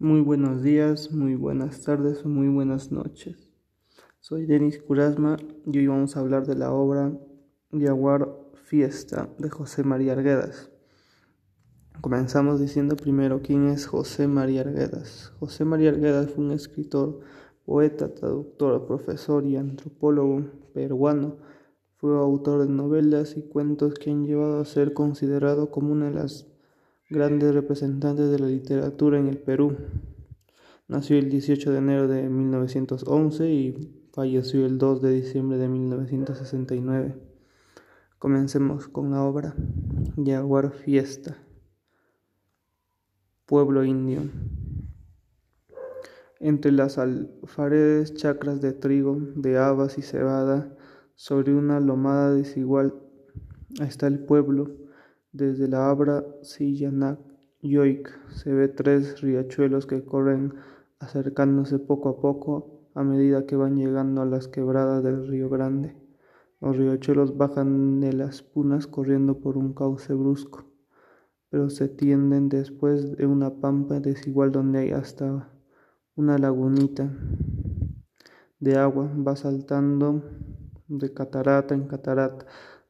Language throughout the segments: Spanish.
Muy buenos días, muy buenas tardes o muy buenas noches. Soy Denis Curasma y hoy vamos a hablar de la obra Yaguar Fiesta de José María Arguedas. Comenzamos diciendo primero quién es José María Arguedas. José María Arguedas fue un escritor, poeta, traductor, profesor y antropólogo peruano. Fue autor de novelas y cuentos que han llevado a ser considerado como una de las grandes representantes de la literatura en el Perú. Nació el 18 de enero de 1911 y falleció el 2 de diciembre de 1969. Comencemos con la obra Yaguar Fiesta, Pueblo Indio. Entre las alfaredes chacras de trigo, de habas y cebada, sobre una lomada desigual, está el pueblo desde la Abra Sillanac Yoik se ve tres riachuelos que corren acercándose poco a poco a medida que van llegando a las quebradas del río Grande. Los riachuelos bajan de las punas corriendo por un cauce brusco, pero se tienden después de una pampa desigual donde hay hasta una lagunita de agua, va saltando de catarata en catarata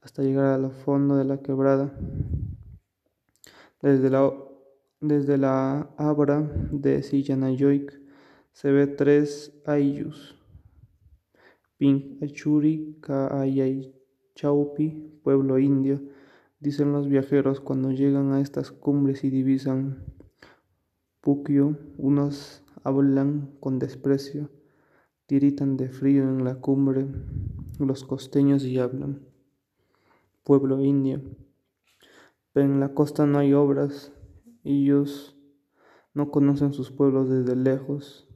hasta llegar al fondo de la quebrada. Desde la, desde la abra de Sillanayoik se ve tres ayllus. Pink Achuri Chaupi, pueblo indio, dicen los viajeros cuando llegan a estas cumbres y divisan Puquio, unos hablan con desprecio, tiritan de frío en la cumbre, los costeños y hablan pueblo indio. Pero en la costa no hay obras, ellos no conocen sus pueblos desde lejos,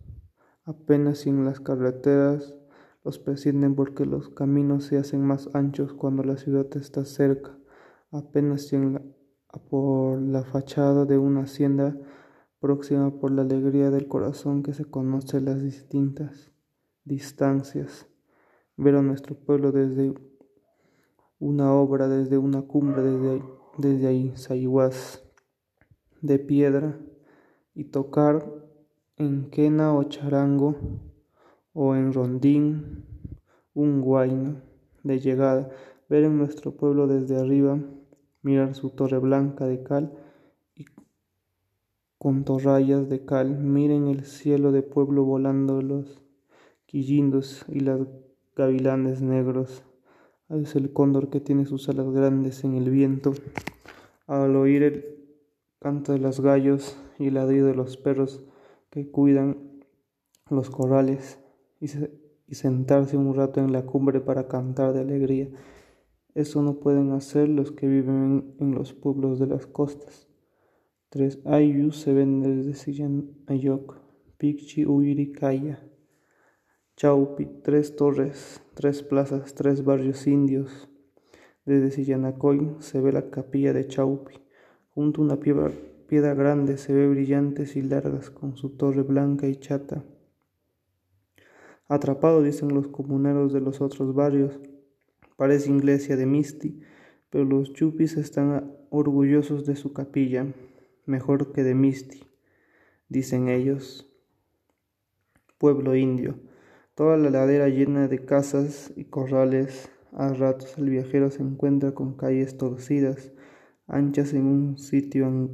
apenas si en las carreteras los prescinden porque los caminos se hacen más anchos cuando la ciudad está cerca, apenas si la, por la fachada de una hacienda próxima por la alegría del corazón que se conoce las distintas distancias. Ver a nuestro pueblo desde una obra desde una cumbre desde, desde ahí, saiguas de piedra y tocar en quena o charango o en rondín un guayno de llegada, ver en nuestro pueblo desde arriba, mirar su torre blanca de cal y con torrayas de cal, miren el cielo de pueblo volando los quillindos y las gavilanes negros es el cóndor que tiene sus alas grandes en el viento. Al oír el canto de los gallos y el ladrido de los perros que cuidan los corrales y, sentarse un rato en la cumbre para cantar de alegría. Eso no pueden hacer los que viven en, los pueblos de las costas. Tres ayus se ven desde Sillan Ayok, Picchi Uiricaya. Chaupi, tres torres, tres plazas, tres barrios indios. Desde Sillanacoy se ve la capilla de Chaupi. Junto a una piedra, grande se ve brillantes y largas con su torre blanca y chata. Atrapado, dicen los comuneros de los otros barrios. Parece iglesia de Misti, pero los chupis están orgullosos de su capilla, mejor que de Misti, dicen ellos. Pueblo indio. Toda la ladera llena de casas y corrales. A ratos el viajero se encuentra con calles torcidas, anchas en un sitio,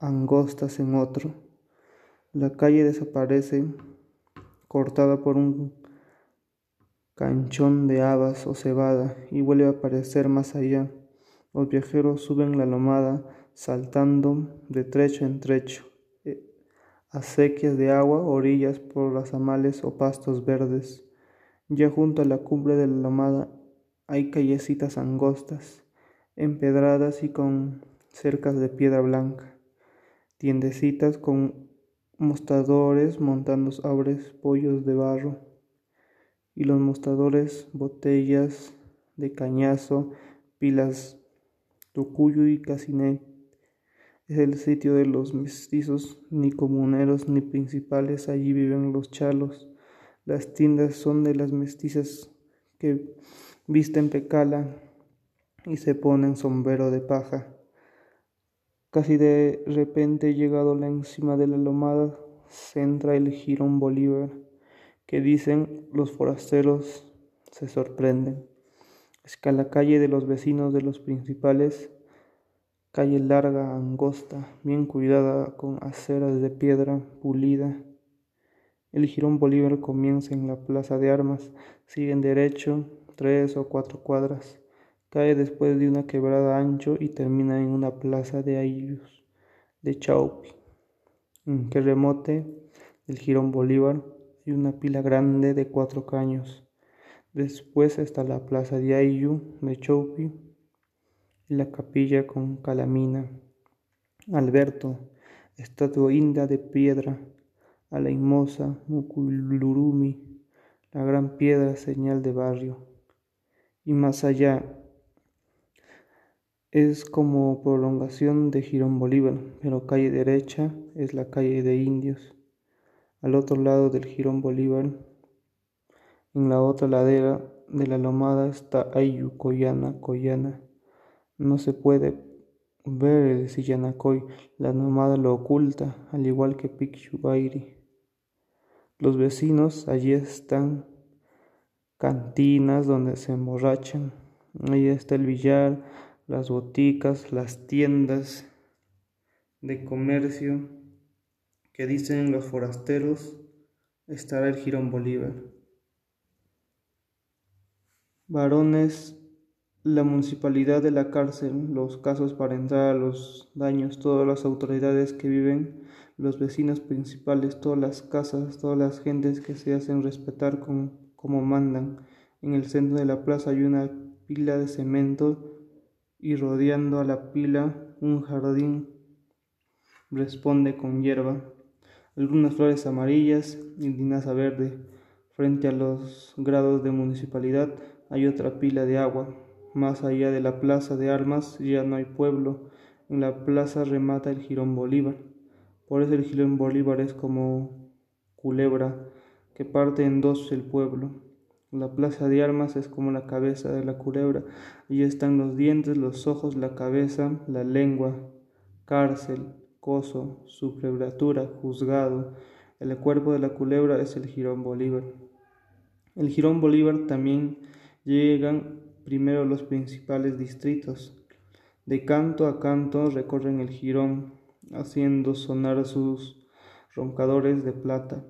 angostas en otro. La calle desaparece, cortada por un canchón de habas o cebada, y vuelve a aparecer más allá. Los viajeros suben la lomada, saltando de trecho en trecho acequias de agua, orillas por las amales o pastos verdes. Ya junto a la cumbre de la lomada hay callecitas angostas, empedradas y con cercas de piedra blanca, tiendecitas con mostradores montando abres pollos de barro, y los mostradores botellas de cañazo, pilas tucuyo y casinet es el sitio de los mestizos, ni comuneros ni principales, allí viven los chalos. Las tiendas son de las mestizas que visten pecala y se ponen sombrero de paja. Casi de repente, llegado la encima de la lomada, centra el Girón Bolívar, que dicen los forasteros se sorprenden. Es que la calle de los vecinos de los principales, calle larga, angosta, bien cuidada, con aceras de piedra pulida. El Girón Bolívar comienza en la plaza de armas, sigue en derecho tres o cuatro cuadras, cae después de una quebrada ancho y termina en una plaza de ayllus de Chaupi, en que remote el Girón Bolívar y una pila grande de cuatro caños. Después está la plaza de Ayllu de Chaupi y la capilla con calamina. Alberto, estatua inda de piedra, a la Imosa, Muculurumi, la gran piedra señal de barrio. Y más allá es como prolongación de Girón Bolívar, pero calle derecha es la calle de Indios. Al otro lado del Girón Bolívar en la otra ladera de la lomada está Ayu, Coyana, Coyana. No se puede ver el Sillanacoy, la lomada lo oculta, al igual que Picchubairi. Los vecinos allí están cantinas donde se emborrachan. Allí está el billar, las boticas, las tiendas de comercio que dicen los forasteros estará el Girón Bolívar varones, la municipalidad de la cárcel, los casos para entrar a los daños, todas las autoridades que viven, los vecinos principales, todas las casas, todas las gentes que se hacen respetar como, mandan. En el centro de la plaza hay una pila de cemento y rodeando a la pila un jardín responde con hierba, algunas flores amarillas y linaza verde. Frente a los grados de municipalidad hay otra pila de agua. Más allá de la plaza de armas ya no hay pueblo. En la plaza remata el Girón Bolívar. Por eso el Girón Bolívar es como culebra que parte en dos el pueblo. La plaza de armas es como la cabeza de la culebra. Allí están los dientes, los ojos, la cabeza, la lengua, cárcel, coso, sublebratura, juzgado. El cuerpo de la culebra es el Girón Bolívar. El Girón Bolívar también Llegan primero los principales distritos. De canto a canto recorren el jirón, haciendo sonar sus roncadores de plata,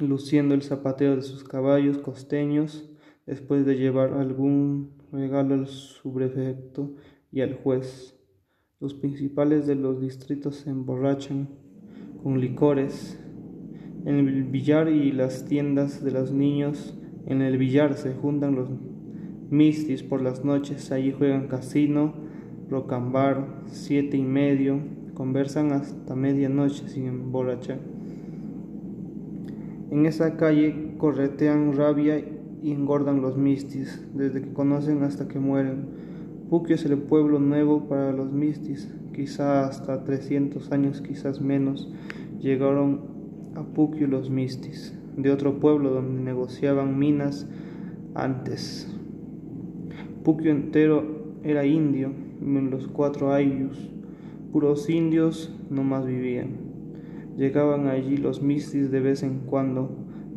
luciendo el zapateo de sus caballos costeños, después de llevar algún regalo al subprefecto y al juez. Los principales de los distritos se emborrachan con licores. En el billar y las tiendas de los niños en el billar se juntan los mistis por las noches, allí juegan casino, rocambar, siete y medio, conversan hasta medianoche sin emborrachar. En esa calle corretean rabia y engordan los mistis, desde que conocen hasta que mueren. Puquio es el pueblo nuevo para los mistis, quizá hasta 300 años, quizás menos, llegaron a Puquio los mistis de otro pueblo donde negociaban minas antes. Puquio entero era indio, los cuatro ayllus, puros indios no más vivían. Llegaban allí los mistis de vez en cuando,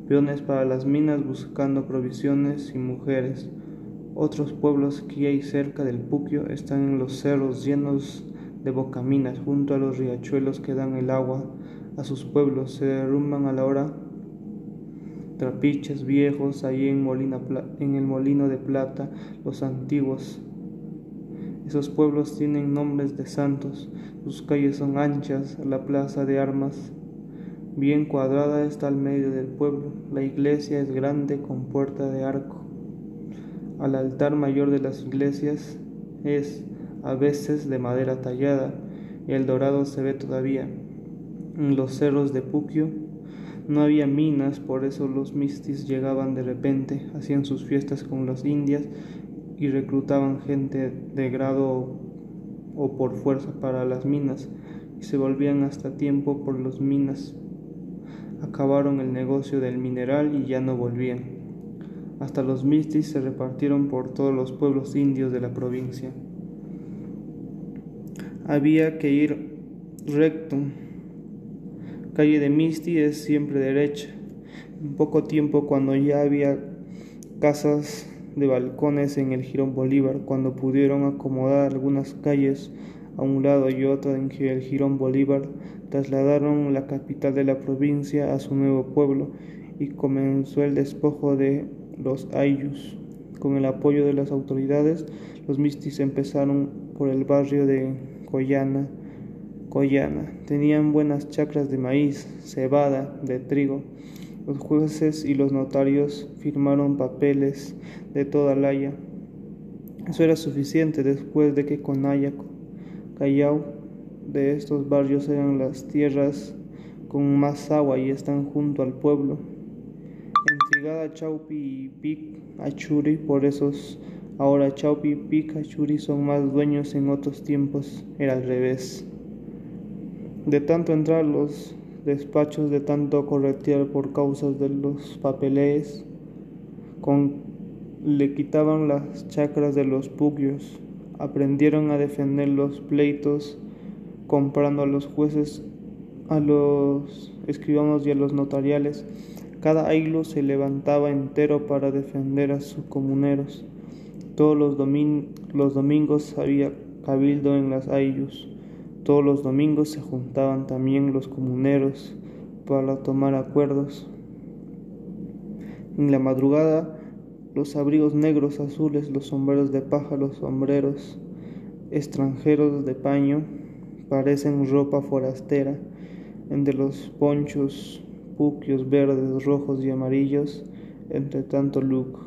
peones para las minas buscando provisiones y mujeres. Otros pueblos que hay cerca del Puquio están en los cerros llenos de bocaminas junto a los riachuelos que dan el agua a sus pueblos se derrumban a la hora trapiches viejos ahí en, en el molino de plata, los antiguos. Esos pueblos tienen nombres de santos, sus calles son anchas, la plaza de armas bien cuadrada está al medio del pueblo, la iglesia es grande con puerta de arco. Al altar mayor de las iglesias es a veces de madera tallada y el dorado se ve todavía. En los cerros de Puquio no había minas, por eso los mistis llegaban de repente, hacían sus fiestas con las indias y reclutaban gente de grado o por fuerza para las minas y se volvían hasta tiempo por las minas. Acabaron el negocio del mineral y ya no volvían. Hasta los mistis se repartieron por todos los pueblos indios de la provincia. Había que ir recto calle de Misty es siempre derecha. En poco tiempo, cuando ya había casas de balcones en el Girón Bolívar, cuando pudieron acomodar algunas calles a un lado y otro en el Girón Bolívar, trasladaron la capital de la provincia a su nuevo pueblo y comenzó el despojo de los ayllus. Con el apoyo de las autoridades, los mistis empezaron por el barrio de Coyana. Coyana. Tenían buenas chacras de maíz, cebada, de trigo. Los jueces y los notarios firmaron papeles de toda Laya. Eso era suficiente después de que Conaya, Callao, de estos barrios eran las tierras con más agua y están junto al pueblo. Intrigada Chaupi y Pic Achuri, por esos ahora Chaupi y Pic Achuri son más dueños en otros tiempos, era al revés. De tanto entrar los despachos, de tanto corretear por causas de los papeles, con, le quitaban las chacras de los pugios, aprendieron a defender los pleitos, comprando a los jueces, a los escribanos y a los notariales. Cada ailo se levantaba entero para defender a sus comuneros. Todos los, los domingos había cabildo en las ailos. Todos los domingos se juntaban también los comuneros para tomar acuerdos. En la madrugada, los abrigos negros, azules, los sombreros de paja, los sombreros extranjeros de paño, parecen ropa forastera, entre los ponchos, puquios verdes, rojos y amarillos, entre tanto look,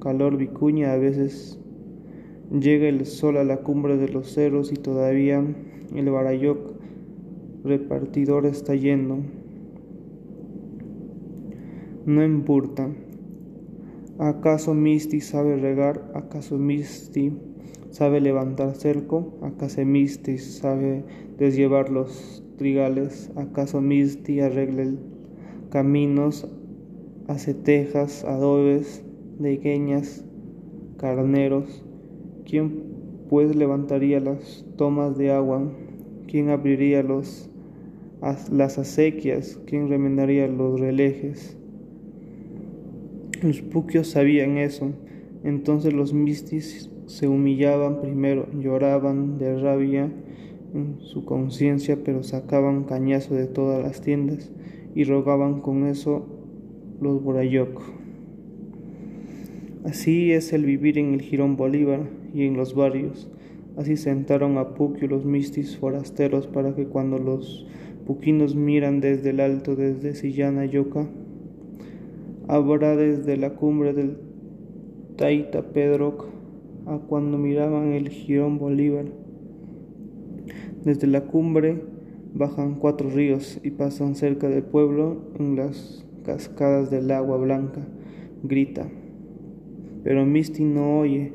calor vicuña, a veces llega el sol a la cumbre de los cerros y todavía el Barayoc repartidor está yendo. No importa. ¿Acaso Misty sabe regar? ¿Acaso Misty sabe levantar cerco? ¿Acaso Misty sabe desllevar los trigales? ¿Acaso Misty arregla caminos, hace adobes, dequeñas, carneros? ¿Quién pues levantaría las tomas de agua, quién abriría los, las acequias, quién remendaría los relejes. Los puquios sabían eso, entonces los mistis se humillaban primero, lloraban de rabia en su conciencia, pero sacaban cañazo de todas las tiendas y rogaban con eso los borayoc. Así es el vivir en el Girón Bolívar y en los barrios. Así sentaron a Puquio los mistis forasteros para que cuando los puquinos miran desde el alto, desde Sillana Yoca, habrá desde la cumbre del Taita Pedroc a cuando miraban el Girón Bolívar. Desde la cumbre bajan cuatro ríos y pasan cerca del pueblo en las cascadas del agua blanca. Grita. Pero Misti no oye.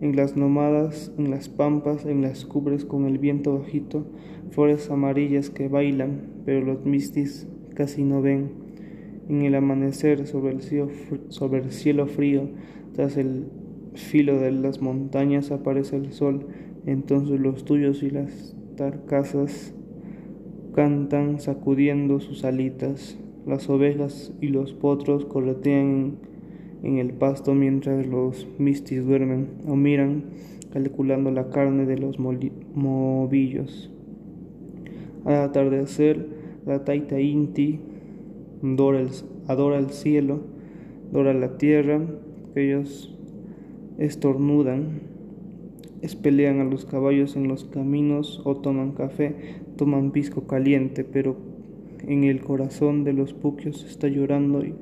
En las nómadas, en las pampas, en las cubres con el viento bajito, flores amarillas que bailan, pero los mistis casi no ven. En el amanecer sobre el cielo, sobre el cielo frío, tras el filo de las montañas aparece el sol, entonces los tuyos y las tarcasas cantan sacudiendo sus alitas, las ovejas y los potros corretean en el pasto mientras los mistis duermen o miran calculando la carne de los movillos. Al atardecer, la Taita Inti adora el, cielo, adora la tierra, ellos estornudan, espelean a los caballos en los caminos o toman café, toman pisco caliente, pero en el corazón de los puquios está llorando y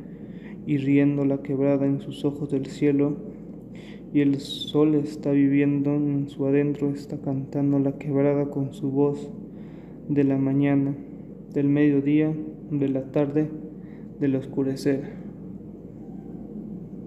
y riendo la quebrada en sus ojos del cielo, y el sol está viviendo en su adentro, está cantando la quebrada con su voz de la mañana, del mediodía, de la tarde, del oscurecer.